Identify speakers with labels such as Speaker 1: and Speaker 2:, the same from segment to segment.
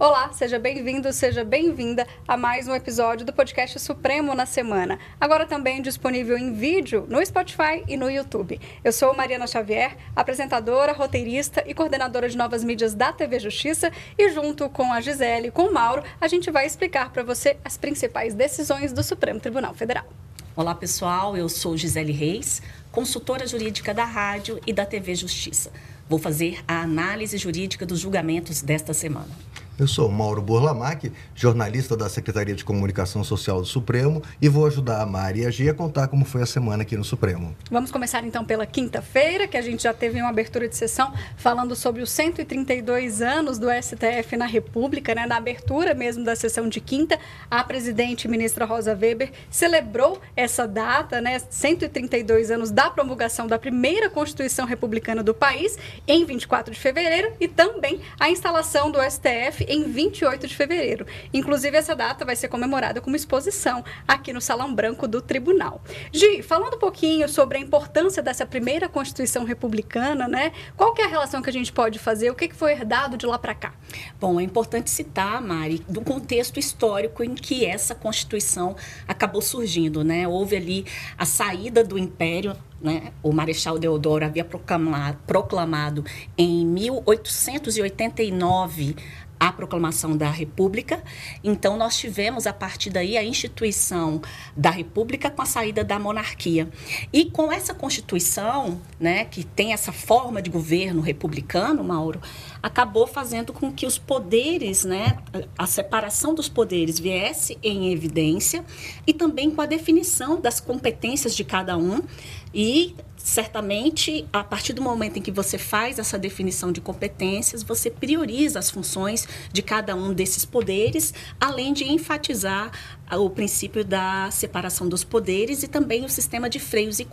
Speaker 1: Olá, seja bem-vindo, seja bem-vinda a mais um episódio do podcast Supremo na Semana. Agora também disponível em vídeo no Spotify e no YouTube. Eu sou Mariana Xavier, apresentadora, roteirista e coordenadora de novas mídias da TV Justiça e junto com a Gisele e com o Mauro, a gente vai explicar para você as principais decisões do Supremo Tribunal Federal.
Speaker 2: Olá, pessoal. Eu sou Gisele Reis, consultora jurídica da rádio e da TV Justiça. Vou fazer a análise jurídica dos julgamentos desta semana.
Speaker 3: Eu sou Mauro Burlamac, jornalista da Secretaria de Comunicação Social do Supremo e vou ajudar a Mari e a Gia a contar como foi a semana aqui no Supremo.
Speaker 1: Vamos começar então pela quinta-feira, que a gente já teve uma abertura de sessão falando sobre os 132 anos do STF na República, né? Na abertura mesmo da sessão de quinta, a presidente ministra Rosa Weber celebrou essa data, né? 132 anos da promulgação da primeira Constituição Republicana do país em 24 de fevereiro e também a instalação do STF em 28 de fevereiro. Inclusive, essa data vai ser comemorada como exposição aqui no Salão Branco do Tribunal. Gi, falando um pouquinho sobre a importância dessa primeira Constituição Republicana, né? Qual que é a relação que a gente pode fazer? O que, foi herdado de lá para cá?
Speaker 2: Bom, é importante citar, Mari, do contexto histórico em que essa Constituição acabou surgindo, né? Houve ali a saída do Império né? O Marechal Deodoro havia proclamado, proclamado em 1889 a proclamação da República. Então, nós tivemos, a partir daí, a instituição da República com a saída da monarquia. E com essa Constituição, né, que tem essa forma de governo republicano, Mauro, acabou fazendo com que os poderes, né, a separação dos poderes viesse em evidência e também com a definição das competências de cada um. E certamente, a partir do momento em que você faz essa definição de competências, você prioriza as funções de cada um desses poderes, além de enfatizar o princípio da separação dos poderes e também o sistema de freios e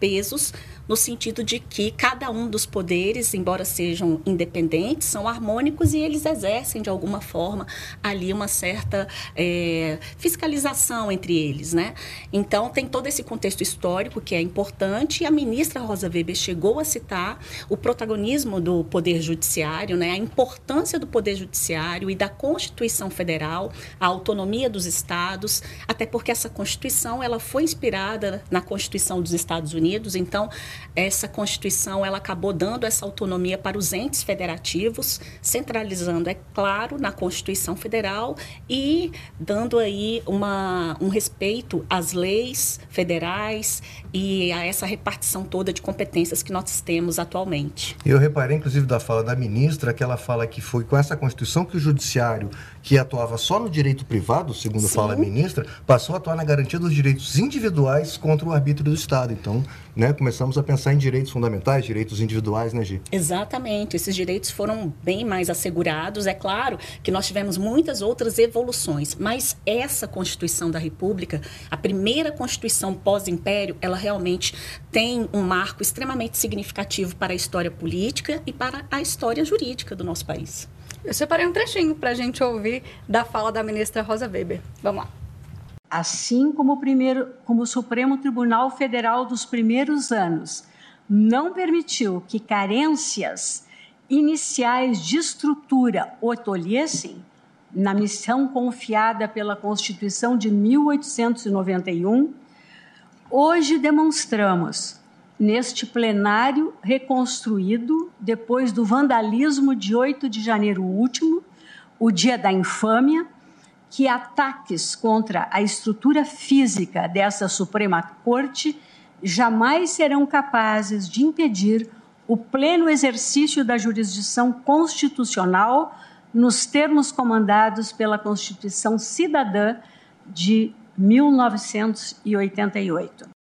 Speaker 2: contrapesos, no sentido de que cada um dos poderes, embora sejam independentes, são harmônicos e eles exercem de alguma forma ali uma certa é, fiscalização entre eles, né? Então tem todo esse contexto histórico que é importante e a ministra Rosa Weber chegou a citar o protagonismo do poder judiciário, né? A importância do poder judiciário e da Constituição Federal, a autonomia dos Estados, até porque essa Constituição ela foi inspirada na Constituição dos Estados Unidos, então essa Constituição ela acabou dando essa autonomia para os entes federativos, centralizando, é claro, na Constituição Federal e dando aí uma, um respeito às leis federais e a essa repartição toda de competências que nós temos atualmente.
Speaker 3: Eu reparei, inclusive, da fala da ministra, que ela fala que foi com essa Constituição que o Judiciário, que atuava só no direito privado, segundo Sim. fala a ministra, passou a atuar na garantia dos direitos individuais contra o arbítrio do Estado. Então, né, começamos a pensar em direitos fundamentais, direitos individuais, né, Gi?
Speaker 2: Exatamente. Esses direitos foram bem mais assegurados. É claro que nós tivemos muitas outras evoluções, mas essa Constituição da República, a primeira Constituição pós-império, ela realmente tem um marco extremamente significativo para a história política e para a história jurídica do nosso país.
Speaker 1: Eu separei um trechinho para a gente ouvir da fala da ministra Rosa Weber. Vamos lá.
Speaker 4: Assim como o, primeiro, como o Supremo Tribunal Federal dos primeiros anos não permitiu que carências iniciais de estrutura o tolhessem, na missão confiada pela Constituição de 1891, hoje demonstramos neste plenário reconstruído depois do vandalismo de 8 de janeiro último, o dia da infâmia, que ataques contra a estrutura física dessa Suprema Corte jamais serão capazes de impedir o pleno exercício da jurisdição constitucional nos termos comandados pela Constituição Cidadã de 1988.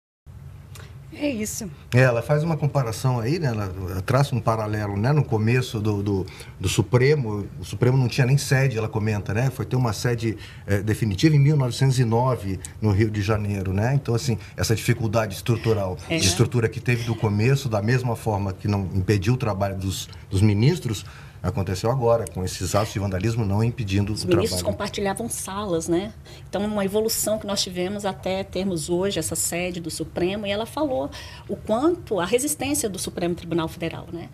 Speaker 1: É isso.
Speaker 3: É, ela faz uma comparação aí, né? Ela traça um paralelo, né? No começo do, do, do, Supremo, o Supremo não tinha nem sede, ela comenta, né? Foi ter uma sede é, definitiva em 1909, no Rio de Janeiro, né? Então, assim, essa dificuldade estrutural, é. de estrutura que teve do começo, da mesma forma que não impediu o trabalho dos, dos ministros, aconteceu agora, com esses atos de vandalismo não impedindo
Speaker 2: Os
Speaker 3: o trabalho.
Speaker 2: Os ministros compartilhavam salas, né? Então, uma evolução que nós tivemos até termos hoje essa sede do Supremo, e ela falou o quanto a resistência do Supremo Tribunal Federal, né?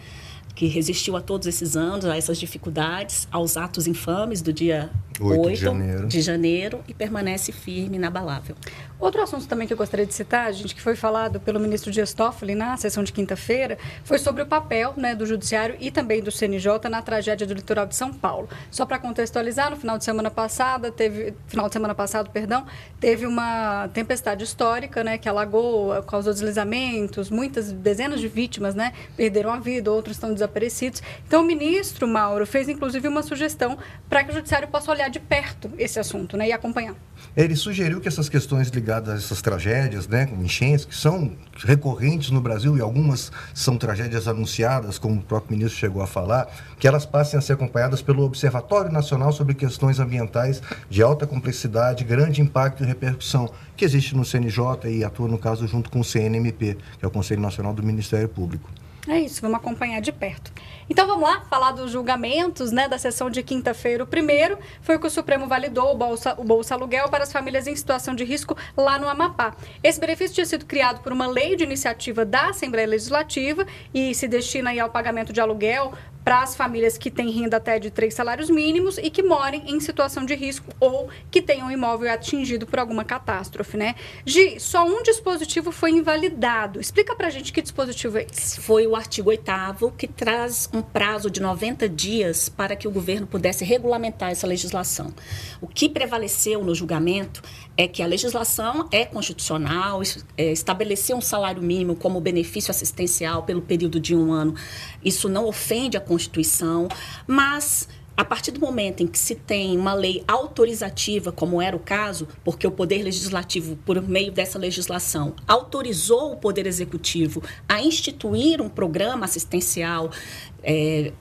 Speaker 2: Que resistiu a todos esses anos, a essas dificuldades, aos atos infames do dia
Speaker 3: 8,
Speaker 2: 8
Speaker 3: de, janeiro.
Speaker 2: de janeiro e permanece firme e inabalável.
Speaker 1: Outro assunto também que eu gostaria de citar, gente, que foi falado pelo ministro Dias Toffoli na sessão de quinta-feira, foi sobre o papel né, do Judiciário e também do CNJ na tragédia do litoral de São Paulo. Só para contextualizar, no final de semana passada, teve, final de semana passado, perdão, teve uma tempestade histórica, né, que alagou, causou deslizamentos, muitas dezenas de vítimas, né, perderam a vida, outros estão desaparecidos. Então, o ministro Mauro fez inclusive uma sugestão para que o Judiciário possa olhar de perto esse assunto, né, e acompanhar.
Speaker 3: Ele sugeriu que essas questões ligadas a essas tragédias, né, como enchentes, que são recorrentes no Brasil e algumas são tragédias anunciadas, como o próprio ministro chegou a falar, que elas passem a ser acompanhadas pelo Observatório Nacional sobre Questões Ambientais de Alta Complexidade, Grande Impacto e Repercussão, que existe no CNJ e atua, no caso, junto com o CNMP, que é o Conselho Nacional do Ministério Público.
Speaker 1: É isso, vamos acompanhar de perto. Então vamos lá, falar dos julgamentos né, da sessão de quinta-feira. O primeiro foi que o Supremo validou o Bolsa, o Bolsa Aluguel para as famílias em situação de risco lá no Amapá. Esse benefício tinha sido criado por uma lei de iniciativa da Assembleia Legislativa e se destina ao pagamento de aluguel para as famílias que têm renda até de três salários mínimos e que morem em situação de risco ou que tenham um imóvel atingido por alguma catástrofe, né? Gi, só um dispositivo foi invalidado. Explica para a gente que dispositivo é esse.
Speaker 2: Foi o artigo 8 que traz um prazo de 90 dias para que o governo pudesse regulamentar essa legislação. O que prevaleceu no julgamento é que a legislação é constitucional, é, estabelecer um salário mínimo como benefício assistencial pelo período de um ano, isso não ofende a Constituição, mas a partir do momento em que se tem uma lei autorizativa, como era o caso, porque o Poder Legislativo, por meio dessa legislação, autorizou o Poder Executivo a instituir um programa assistencial. É,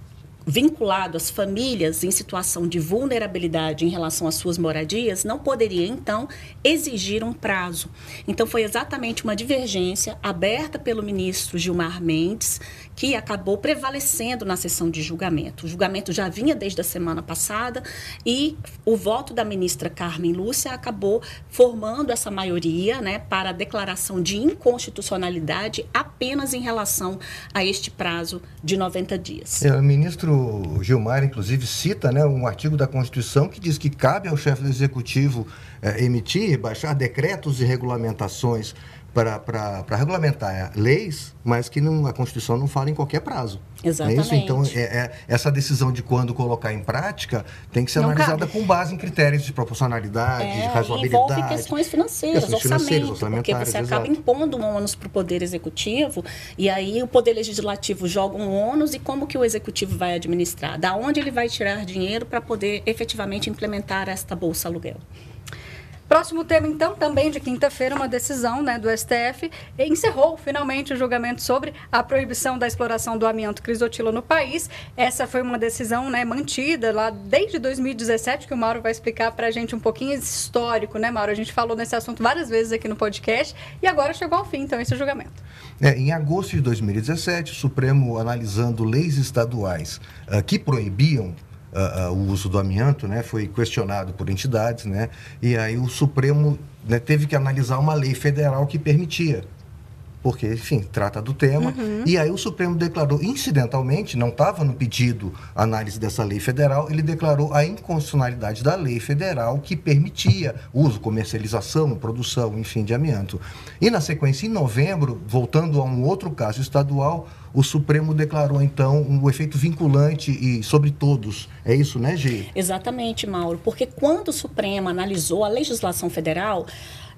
Speaker 2: vinculado às famílias em situação de vulnerabilidade em relação às suas moradias, não poderia, então, exigir um prazo. Então, foi exatamente uma divergência aberta pelo ministro Gilmar Mendes, que acabou prevalecendo na sessão de julgamento. O julgamento já vinha desde a semana passada e o voto da ministra Carmen Lúcia acabou formando essa maioria né, para a declaração de inconstitucionalidade apenas em relação a este prazo de 90 dias.
Speaker 3: É, o ministro Gilmar, inclusive, cita né, um artigo da Constituição que diz que cabe ao chefe do Executivo é, emitir, baixar decretos e regulamentações para regulamentar leis, mas que não, a Constituição não fala em qualquer prazo.
Speaker 2: Exatamente.
Speaker 3: É isso? Então, é, é, essa decisão de quando colocar em prática tem que ser não analisada cabe. com base em critérios de proporcionalidade,
Speaker 2: é,
Speaker 3: de razoabilidade.
Speaker 2: envolve questões financeiras, questões orçamento, financeiras, porque você acaba exato. impondo um ônus para o Poder Executivo e aí o Poder Legislativo joga um ônus e como que o Executivo vai administrar? Da onde ele vai tirar dinheiro para poder efetivamente implementar esta Bolsa Aluguel?
Speaker 1: Próximo tema, então, também de quinta-feira, uma decisão né, do STF encerrou finalmente o julgamento sobre a proibição da exploração do amianto crisotila no país. Essa foi uma decisão né, mantida lá desde 2017, que o Mauro vai explicar para a gente um pouquinho histórico, né, Mauro? A gente falou nesse assunto várias vezes aqui no podcast e agora chegou ao fim, então, esse julgamento.
Speaker 3: É, em agosto de 2017, o Supremo, analisando leis estaduais uh, que proibiam uh, uh, o uso do amianto, né, foi questionado por entidades, né, e aí o Supremo né, teve que analisar uma lei federal que permitia porque, enfim, trata do tema. Uhum. E aí o Supremo declarou, incidentalmente, não estava no pedido análise dessa lei federal, ele declarou a inconstitucionalidade da lei federal que permitia uso, comercialização, produção, enfim, de amianto. E na sequência, em novembro, voltando a um outro caso estadual, o Supremo declarou, então, um efeito vinculante e sobre todos. É isso, né, Gê?
Speaker 2: Exatamente, Mauro. Porque quando o Supremo analisou a legislação federal,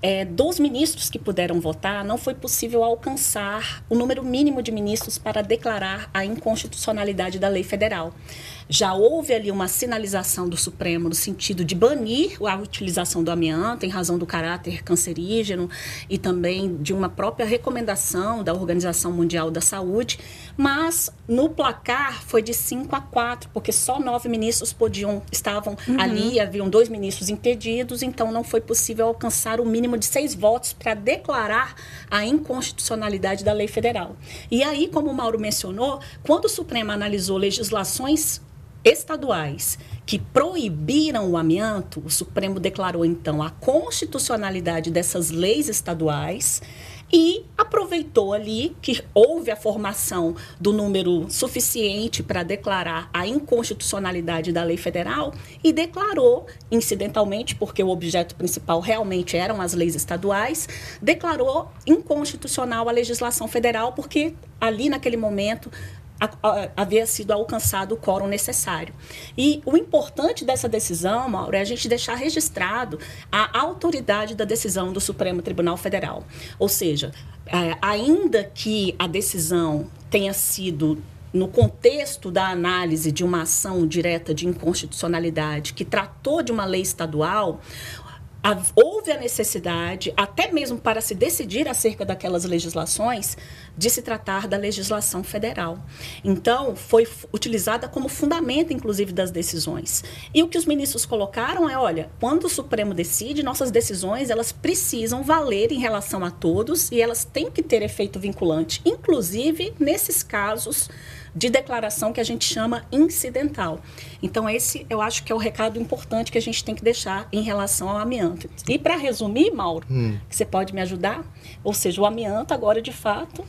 Speaker 2: é, dos ministros que puderam votar, não foi possível alcançar o número mínimo de ministros para declarar a inconstitucionalidade da lei federal já houve ali uma sinalização do Supremo no sentido de banir a utilização do amianto em razão do caráter cancerígeno e também de uma própria recomendação da Organização Mundial da Saúde, mas no placar foi de 5 a 4, porque só nove ministros podiam estavam uhum. ali, haviam dois ministros impedidos, então não foi possível alcançar o mínimo de seis votos para declarar a inconstitucionalidade da lei federal. E aí, como o Mauro mencionou, quando o Supremo analisou legislações estaduais que proibiram o amianto, o Supremo declarou então a constitucionalidade dessas leis estaduais e aproveitou ali que houve a formação do número suficiente para declarar a inconstitucionalidade da lei federal e declarou, incidentalmente, porque o objeto principal realmente eram as leis estaduais, declarou inconstitucional a legislação federal, porque ali naquele momento havia sido alcançado o quórum necessário. E o importante dessa decisão, Mauro, é a gente deixar registrado a autoridade da decisão do Supremo Tribunal Federal. Ou seja, é, ainda que a decisão tenha sido no contexto da análise de uma ação direta de inconstitucionalidade que tratou de uma lei estadual, houve a necessidade, até mesmo para se decidir acerca daquelas legislações, de se tratar da legislação federal. Então, foi utilizada como fundamento, inclusive, das decisões. E o que os ministros colocaram é, olha, quando o Supremo decide, nossas decisões, elas precisam valer em relação a todos e elas têm que ter efeito vinculante, inclusive nesses casos de declaração que a gente chama incidental. Então, esse eu acho que é o recado importante que a gente tem que deixar em relação ao amianto. E para resumir, Mauro, hum. você pode me ajudar? Ou seja, o amianto agora de fato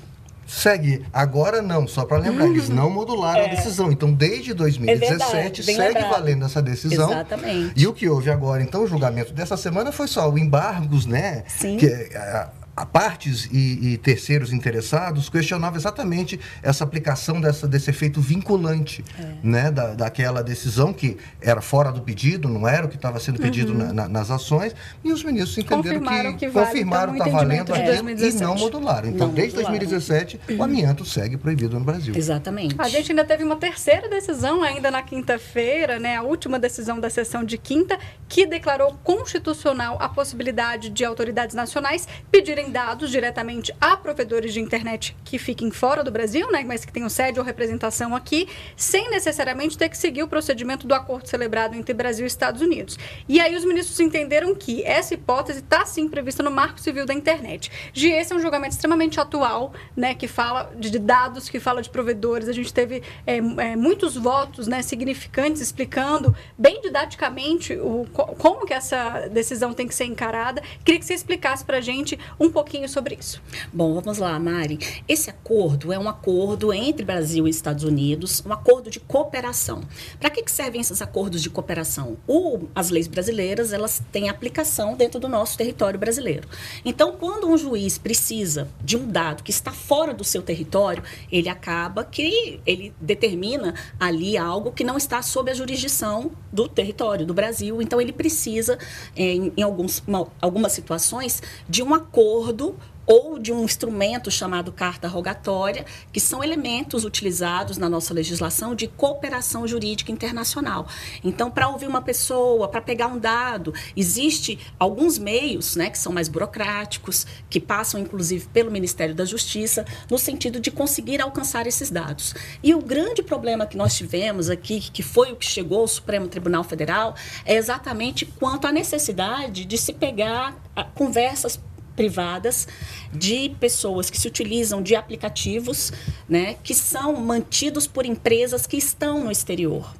Speaker 3: segue. Agora não, só para lembrar, eles não modularam é. a decisão. Então, desde 2017, é segue lembrado. valendo essa decisão.
Speaker 2: Exatamente.
Speaker 3: E o que houve agora, então, o julgamento dessa semana foi só o embargos, né?
Speaker 2: Sim.
Speaker 3: Que, a, a partes e, e, terceiros interessados questionavam exatamente essa aplicação dessa, desse efeito vinculante é. né, da, daquela decisão que era fora do pedido, não era o que estava sendo pedido uhum. na, na, nas ações, e os ministros entenderam
Speaker 1: confirmaram
Speaker 3: que,
Speaker 1: que vale,
Speaker 3: confirmaram
Speaker 1: então,
Speaker 3: está valendo aquilo
Speaker 1: e
Speaker 3: não modularam. Então, não desde modularam. 2017, uhum. o amianto segue proibido no Brasil.
Speaker 2: Exatamente.
Speaker 1: A gente ainda teve uma terceira decisão, ainda na quinta-feira, né, a última decisão da sessão de quinta, que declarou constitucional a possibilidade de autoridades nacionais pedirem dados diretamente a provedores de internet que fiquem fora do Brasil, né, mas que tenham sede ou representação aqui, sem necessariamente ter que seguir o procedimento do acordo celebrado entre Brasil e Estados Unidos. E aí os ministros entenderam que essa hipótese está sim prevista no Marco Civil da Internet. Esse é um julgamento extremamente atual, né, que fala de dados, que fala de provedores. A gente teve é, é, muitos votos, né, significantes explicando bem didaticamente o, como que essa decisão tem que ser encarada. Queria que você explicasse para a gente um pouquinho sobre isso.
Speaker 2: Bom, vamos lá, Mari. Esse acordo é um acordo entre Brasil e Estados Unidos, um acordo de cooperação. Para que, que servem esses acordos de cooperação? O, as leis brasileiras, elas têm aplicação dentro do nosso território brasileiro. Então, quando um juiz precisa de um dado que está fora do seu território, ele acaba que ele determina ali algo que não está sob a jurisdição do território do Brasil. Então, ele precisa, em, em alguns, algumas situações, de um acordo acordo ou de um instrumento chamado carta rogatória, que são elementos utilizados na nossa legislação de cooperação jurídica internacional. Então, para ouvir uma pessoa, para pegar um dado, existe alguns meios, né, que são mais burocráticos, que passam inclusive pelo Ministério da Justiça, no sentido de conseguir alcançar esses dados. E o grande problema que nós tivemos aqui, que foi o que chegou ao Supremo Tribunal Federal, é exatamente quanto à necessidade de se pegar ah, conversas privadas de pessoas que se utilizam de aplicativos, né, que são mantidos por empresas que estão no exterior.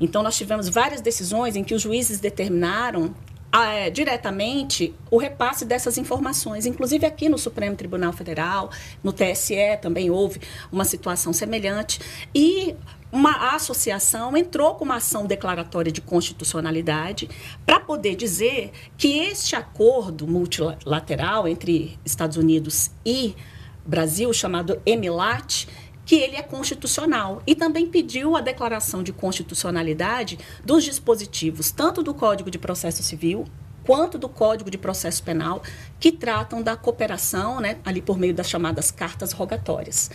Speaker 2: Então nós tivemos várias decisões em que os juízes determinaram é, diretamente o repasse dessas informações. Inclusive aqui no Supremo Tribunal Federal, no TSE também houve uma situação semelhante. E uma associação entrou com uma ação declaratória de constitucionalidade para poder dizer que este acordo multilateral entre Estados Unidos e Brasil, chamado EMILAT, que ele é constitucional. E também pediu a declaração de constitucionalidade dos dispositivos tanto do Código de Processo Civil quanto do Código de Processo Penal que tratam da cooperação, né, ali por meio das chamadas cartas rogatórias.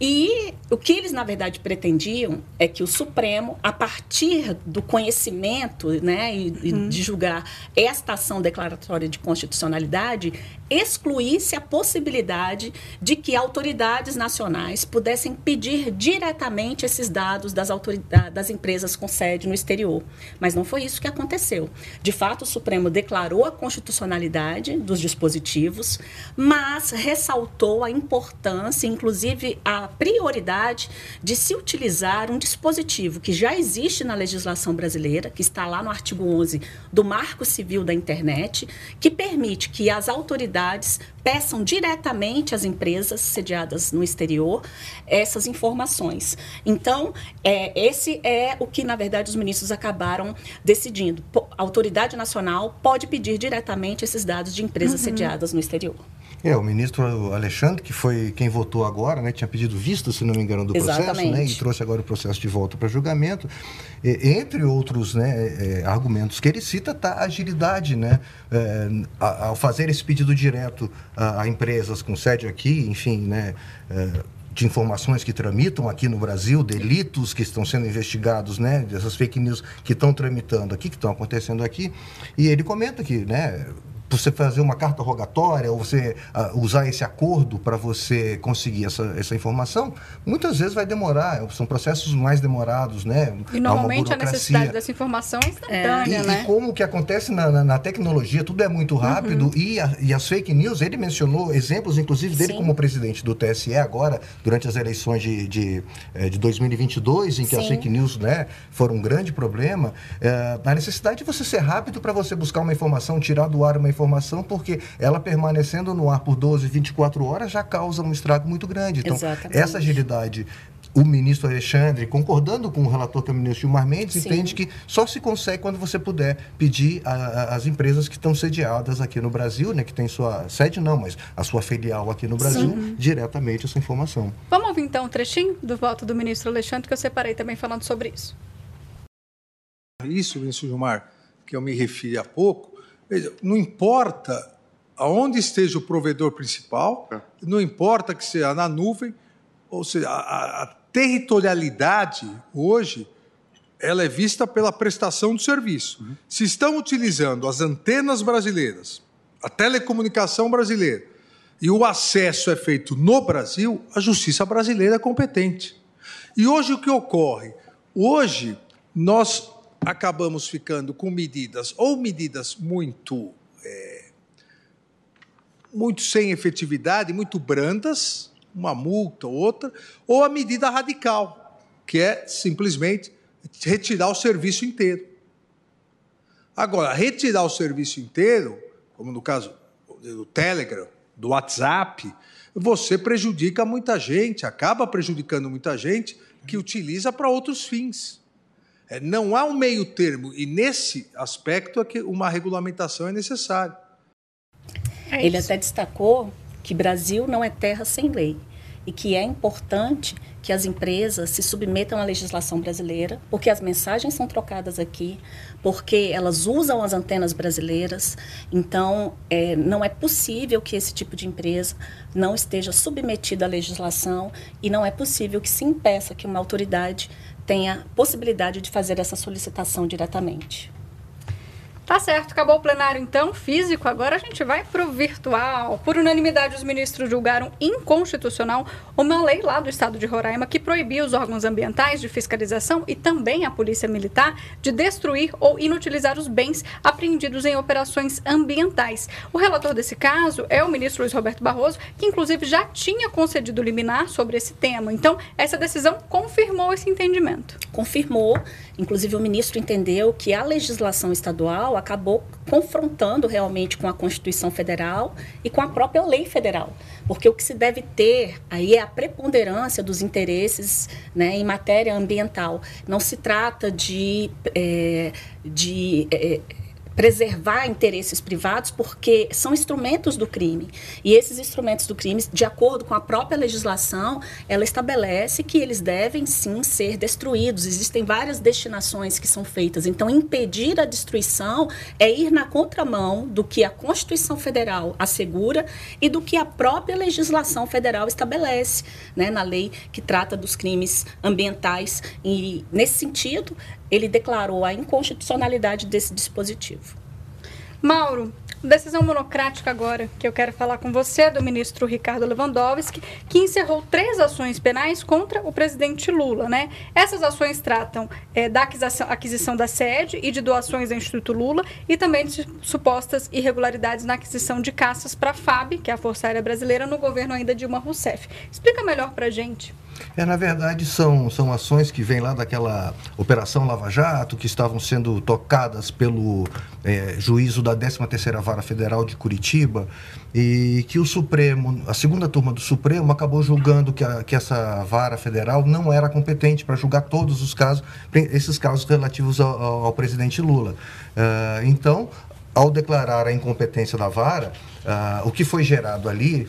Speaker 2: E o que eles, na verdade, pretendiam é que o Supremo, a partir do conhecimento né, e, uhum. de julgar esta ação declaratória de constitucionalidade, excluísse a possibilidade de que autoridades nacionais pudessem pedir diretamente esses dados das, autoridades, das empresas com sede no exterior. Mas não foi isso que aconteceu. De fato, o Supremo declarou a constitucionalidade dos dispositivos, mas ressaltou a importância, inclusive a prioridade de se utilizar um dispositivo que já existe na legislação brasileira, que está lá no artigo 11 do Marco Civil da Internet, que permite que as autoridades peçam diretamente às empresas sediadas no exterior essas informações. Então, é, esse é o que, na verdade, os ministros acabaram decidindo. A autoridade nacional pode pedir diretamente esses dados de empresas uhum. sediadas no exterior.
Speaker 3: É, o ministro Alexandre, que foi quem votou agora, né, tinha pedido visto, se não me engano, do processo, né, e trouxe agora o processo de volta para julgamento. E, entre outros né, é, argumentos que ele cita, está a agilidade, né, é, ao fazer esse pedido direto a, a, empresas com sede aqui, enfim, né, é, de informações que tramitam aqui no Brasil, delitos que estão sendo investigados, né, dessas fake news que estão tramitando aqui, que estão acontecendo aqui. E ele comenta que, né, você fazer uma carta rogatória ou você uh, usar esse acordo para você conseguir essa, essa informação, muitas vezes vai demorar, são processos mais demorados, né?
Speaker 1: E normalmente a necessidade dessa informação é instantânea,
Speaker 3: é.
Speaker 1: e, né?
Speaker 3: E como que acontece na, na, na tecnologia, tudo é muito rápido uhum. e, a, e as fake news, ele mencionou exemplos, inclusive, dele Sim. como presidente do TSE agora, durante as eleições de, de, eh, de 2022, em que Sim. as fake news né, foram um grande problema, é, a necessidade de você ser rápido para você buscar uma informação, tirar do ar uma informação informação, porque ela permanecendo no ar por 12, 24 horas já causa um estrago muito grande. Então, Exatamente. essa agilidade o ministro Alexandre, concordando com o relator que é o ministro Gilmar Mendes, Sim. entende que só se consegue quando você puder pedir às empresas que estão sediadas aqui no Brasil, né, que tem sua sede não, mas a sua filial aqui no Brasil, Sim. diretamente essa informação.
Speaker 1: Vamos ouvir então um trechinho do voto do ministro Alexandre, que eu separei também falando sobre isso.
Speaker 5: Isso, ministro Gilmar, que eu me referi há pouco, Veja, não importa aonde esteja o provedor principal, é. não importa que seja na nuvem, ou seja, a, a, territorialidade hoje ela é vista pela prestação do serviço. Uhum. Se estão utilizando as antenas brasileiras, a telecomunicação brasileira, e o acesso é feito no Brasil, a justiça brasileira é competente. E hoje o que ocorre? Hoje nós acabamos ficando com medidas, ou medidas muito, é, muito sem efetividade, muito brandas, uma multa ou outra, ou a medida radical, que é simplesmente retirar o serviço inteiro. Agora, retirar o serviço inteiro, como no caso do Telegram, do WhatsApp, você prejudica muita gente, acaba prejudicando muita gente que utiliza para outros fins. É, não há um meio termo, e nesse aspecto é que uma regulamentação é necessária.
Speaker 2: É Ele até destacou que Brasil não é terra sem lei e que é importante que as empresas se submetam à legislação brasileira, porque as mensagens são trocadas aqui, porque elas usam as antenas brasileiras. Então, é, não é possível que esse tipo de empresa não esteja submetida à legislação e não é possível que se impeça que uma autoridade tenha possibilidade de fazer essa solicitação diretamente.
Speaker 1: Tá certo, acabou o plenário então, físico, agora a gente vai pro virtual. Por unanimidade, os ministros julgaram inconstitucional uma lei lá do estado de Roraima que proibia os órgãos ambientais de fiscalização e também a polícia militar de destruir ou inutilizar os bens apreendidos em operações ambientais. O relator desse caso é o ministro Luiz Roberto Barroso, que inclusive já tinha concedido liminar sobre esse tema. Então, essa decisão confirmou esse entendimento.
Speaker 2: Confirmou, inclusive o ministro entendeu que a legislação estadual acabou confrontando realmente com a Constituição Federal e com a própria lei federal. Porque o que se deve ter aí é a preponderância dos interesses né, em matéria ambiental. Não se trata de. É, de é, preservar interesses privados porque são instrumentos do crime. E esses instrumentos do crime, de acordo com a própria legislação, ela estabelece que eles devem sim ser destruídos. Existem várias destinações que são feitas. Então, impedir a destruição é ir na contramão do que a Constituição Federal assegura e do que a própria legislação federal estabelece, né, na lei que trata dos crimes ambientais. E, nesse sentido, ele declarou a inconstitucionalidade desse dispositivo.
Speaker 1: Mauro, Decisão monocrática agora, que eu quero falar com você, do ministro Ricardo Lewandowski, que encerrou três ações penais contra o presidente Lula, né? Essas ações tratam é, da aquisição, da sede e de doações do Instituto Lula e também de supostas irregularidades na aquisição de caças para a FAB, que é a Força Aérea Brasileira, no governo ainda Dilma Rousseff. Explica melhor para a gente.
Speaker 3: É, na verdade, são, são ações que vêm lá daquela Operação Lava Jato, que estavam sendo tocadas pelo é, juízo da 13ª Vara Federal de Curitiba, e que o Supremo, a segunda turma do Supremo, acabou julgando que, a, que essa vara federal não era competente para julgar todos os casos, esses casos relativos ao, ao, presidente Lula. Uh, então, ao declarar a incompetência da vara, uh, o que foi gerado ali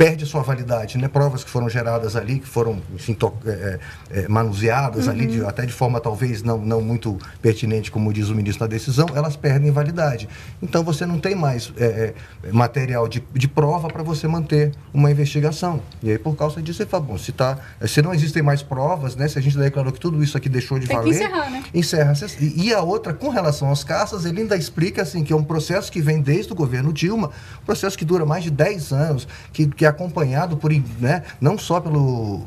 Speaker 3: perde sua validade, né? Provas que foram geradas ali, que foram, enfim, to, é, é, manuseadas uhum. ali, de, até de forma talvez não, não muito pertinente, como diz o ministro na decisão, elas perdem validade. Então você não tem mais é, é material de, de prova para você manter uma investigação. E aí, por causa disso, você fala, bom, se, tá, se não existem mais provas, né? Se a gente declarou que tudo isso aqui deixou de
Speaker 1: tem
Speaker 3: valer.
Speaker 1: Que encerrar, né?
Speaker 3: Encerra. E a outra, com relação aos caças, ele ainda explica assim, que é um processo que vem desde o governo Dilma, um processo que dura mais de 10 anos, que, que acompanhado por, né, não só pelo,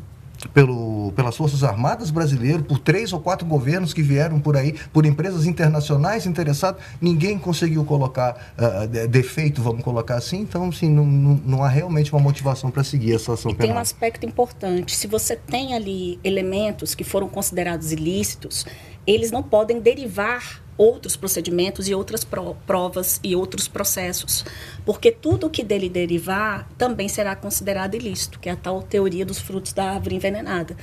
Speaker 3: pelo, pelas Forças Armadas brasileiras, por três ou quatro governos que vieram por aí, por empresas internacionais interessadas, ninguém conseguiu colocar uh, defeito, vamos colocar assim, então assim, não, não, não há realmente uma motivação para seguir essa ação
Speaker 2: e
Speaker 3: penal.
Speaker 2: Tem um aspecto importante, se você tem ali elementos que foram considerados ilícitos, eles não podem derivar outros procedimentos e outras provas e outros processos, porque tudo que dele derivar também será considerado ilícito, que é a tal teoria dos frutos da árvore envenenada.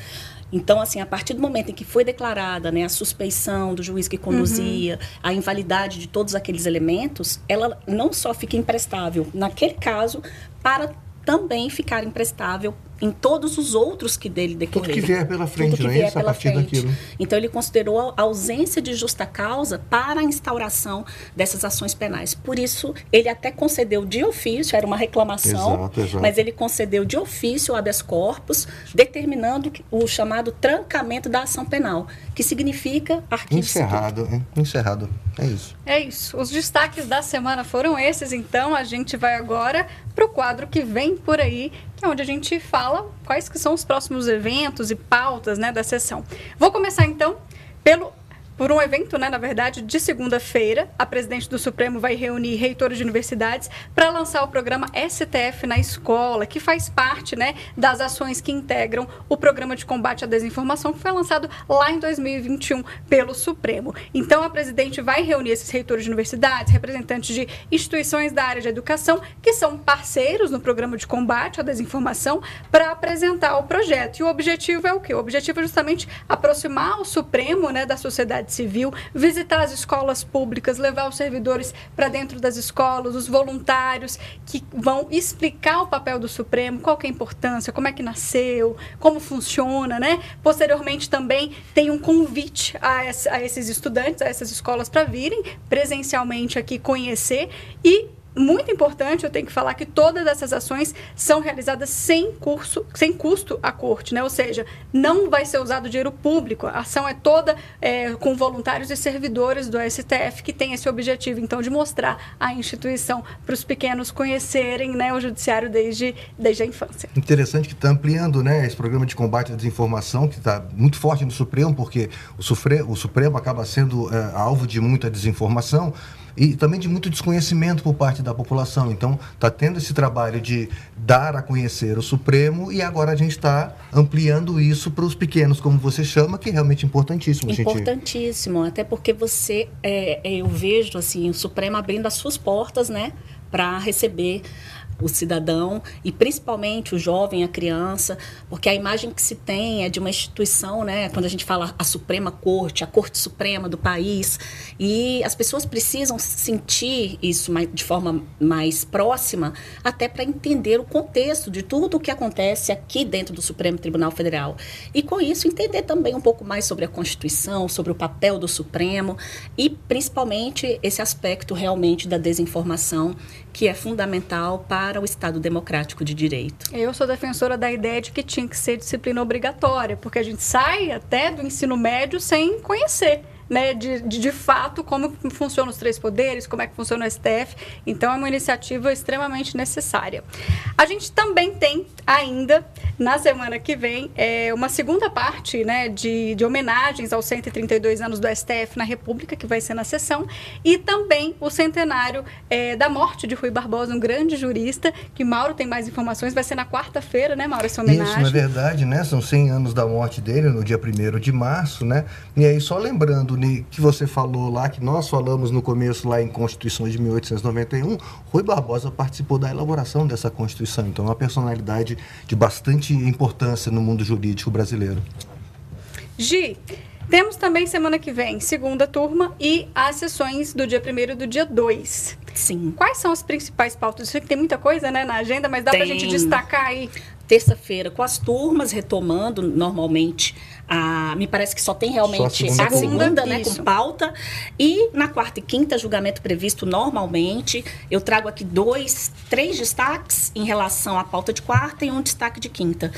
Speaker 2: Então, assim, a partir do momento em que foi declarada né, a suspeição do juiz que conduzia, uhum. a invalidade de todos aqueles elementos, ela não só fica imprestável naquele caso para também ficar imprestável em todos os outros que dele decorreram.
Speaker 3: Tudo que vier pela frente, não é isso? A partir frente. daquilo.
Speaker 2: Então, ele considerou a ausência de justa causa para a instauração dessas ações penais. Por isso, ele até concedeu de ofício, era uma reclamação, exato, exato. mas ele concedeu de ofício o habeas corpus, determinando o chamado trancamento da ação penal, que significa arquivo
Speaker 3: Encerrado, encerrado. É isso.
Speaker 1: É isso. Os destaques da semana foram esses, então a gente vai agora para o quadro que vem por aí, que é onde a gente fala quais que são os próximos eventos e pautas né, da sessão. Vou começar então pelo por um evento, né, na verdade, de segunda-feira, a presidente do Supremo vai reunir reitores de universidades para lançar o programa STF na escola, que faz parte né, das ações que integram o programa de combate à desinformação, que foi lançado lá em 2021 pelo Supremo. Então, a presidente vai reunir esses reitores de universidades, representantes de instituições da área de educação, que são parceiros no programa de combate à desinformação, para apresentar o projeto. E o objetivo é o quê? O objetivo é justamente aproximar o Supremo né, da sociedade civil, visitar as escolas públicas, levar os servidores para dentro das escolas, os voluntários que vão explicar o papel do Supremo, qual é a importância, como é que nasceu, como funciona, né? Posteriormente também tem um convite a, a esses estudantes, a essas escolas para virem presencialmente aqui conhecer e muito importante, eu tenho que falar que todas essas ações são realizadas sem, curso, sem custo à corte, né? ou seja, não vai ser usado dinheiro público. A ação é toda é, com voluntários e servidores do STF que tem esse objetivo, então, de mostrar a instituição para os pequenos conhecerem né, o judiciário desde, desde a infância.
Speaker 3: Interessante que está ampliando né, esse programa de combate à desinformação, que está muito forte no Supremo, porque o, Supremo, o Supremo acaba sendo é, alvo de muita desinformação e também de muito desconhecimento por parte da população. Então, está tendo esse trabalho de dar a conhecer o Supremo e agora a gente está ampliando isso para os pequenos, como você chama, que é realmente importantíssimo.
Speaker 2: Importantíssimo, gente... até porque você, é, eu vejo assim o Supremo abrindo as suas portas, né, para receber o cidadão e principalmente o jovem, a criança, porque a imagem que se tem é de uma instituição, né, quando a gente fala a Suprema Corte, a Corte Suprema do país, e as pessoas precisam sentir isso de forma mais próxima, até para entender o contexto de tudo o que acontece aqui dentro do Supremo Tribunal Federal. E com isso entender também um pouco mais sobre a Constituição, sobre o papel do Supremo e principalmente esse aspecto realmente da desinformação que é fundamental para o Estado democrático de direito.
Speaker 1: Eu sou defensora da ideia de que tinha que ser disciplina obrigatória, porque a gente sai até do ensino médio sem conhecer né, de, de, de fato como funcionam os três poderes, como é que funciona o STF. Então é uma iniciativa extremamente necessária. A gente também tem ainda na semana que vem é, uma segunda parte né, de, de homenagens aos 132 anos do STF na República, que vai ser na sessão, e também o centenário é, da morte de Rui Barbosa, um grande jurista, que Mauro tem mais informações, vai ser na quarta-feira, né, Mauro, essa homenagem.
Speaker 3: Isso, na verdade, né, são 100 anos da morte dele, no dia 1 de março, né, e aí só lembrando que você falou lá, que nós falamos no começo lá em Constituição de 1891, Rui Barbosa participou da elaboração dessa Constituição, então é uma personalidade de bastante importância no mundo jurídico brasileiro.
Speaker 1: Gi, temos também semana que vem, segunda turma e as sessões do dia 1 e do dia 2.
Speaker 2: Sim.
Speaker 1: Quais são as principais pautas? Eu sei que tem muita coisa né, na agenda, mas dá para a gente destacar aí.
Speaker 2: Terça-feira, com as turmas retomando normalmente a, me parece que só tem realmente só a segunda, a segunda né, com pauta. E na quarta e quinta, julgamento previsto normalmente. Eu trago aqui dois, três destaques em relação à pauta de quarta e um destaque de quinta.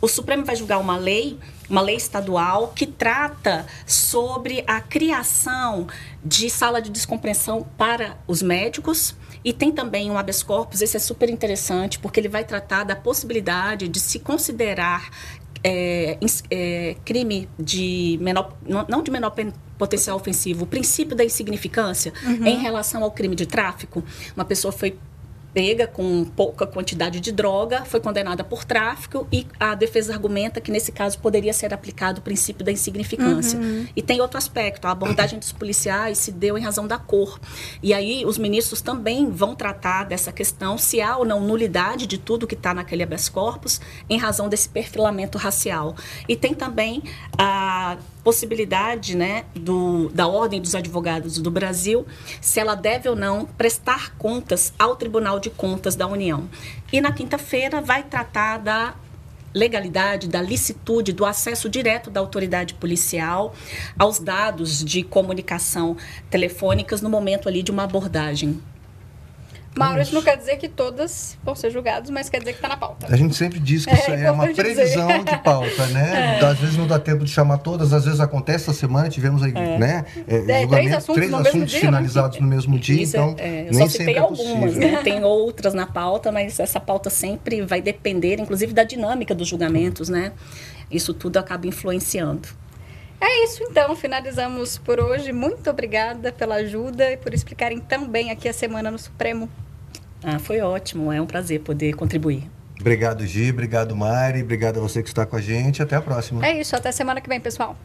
Speaker 2: O Supremo vai julgar uma lei, uma lei estadual, que trata sobre a criação de sala de descompressão para os médicos. E tem também um habeas corpus, esse é super interessante, porque ele vai tratar da possibilidade de se considerar é, é, crime de menor, não de menor potencial ofensivo, o princípio da insignificância uhum. em relação ao crime de tráfico. Uma pessoa foi pega com pouca quantidade de droga, foi condenada por tráfico e a defesa argumenta que nesse caso poderia ser aplicado o princípio da insignificância. Uhum. E tem outro aspecto, a abordagem dos policiais se deu em razão da cor. E aí os ministros também vão tratar dessa questão se há ou não nulidade de tudo que está naquele habeas corpus em razão desse perfilamento racial. E tem também a possibilidade né, do, da Ordem dos Advogados do Brasil, se ela deve ou não prestar contas ao Tribunal de Contas da União. E na quinta-feira vai tratar da legalidade, da licitude, do acesso direto da autoridade policial aos dados de comunicação telefônicas no momento ali de uma abordagem.
Speaker 1: Mauro, isso não quer dizer que todas vão ser julgadas, mas quer dizer que está na pauta.
Speaker 3: A gente sempre diz que é, isso é uma previsão dizer. de pauta, né? É. Às vezes não dá tempo de chamar todas, às vezes acontece essa semana, tivemos aí, é. né?
Speaker 1: É, é três assuntos, três no assuntos
Speaker 3: dia, finalizados
Speaker 1: né?
Speaker 3: no mesmo dia, isso então
Speaker 2: é, eu nem só citei algumas, né? Tem outras na pauta, mas essa pauta sempre vai depender, inclusive, da dinâmica dos julgamentos, né? Isso tudo acaba influenciando.
Speaker 1: É isso então, finalizamos por hoje. Muito obrigada pela ajuda e por explicarem tão bem aqui a semana no Supremo.
Speaker 2: Ah, foi ótimo, é um prazer poder contribuir.
Speaker 3: Obrigado, Gi, obrigado, Mari, obrigado a você que está com a gente. Até a próxima.
Speaker 1: É isso, até semana que vem, pessoal.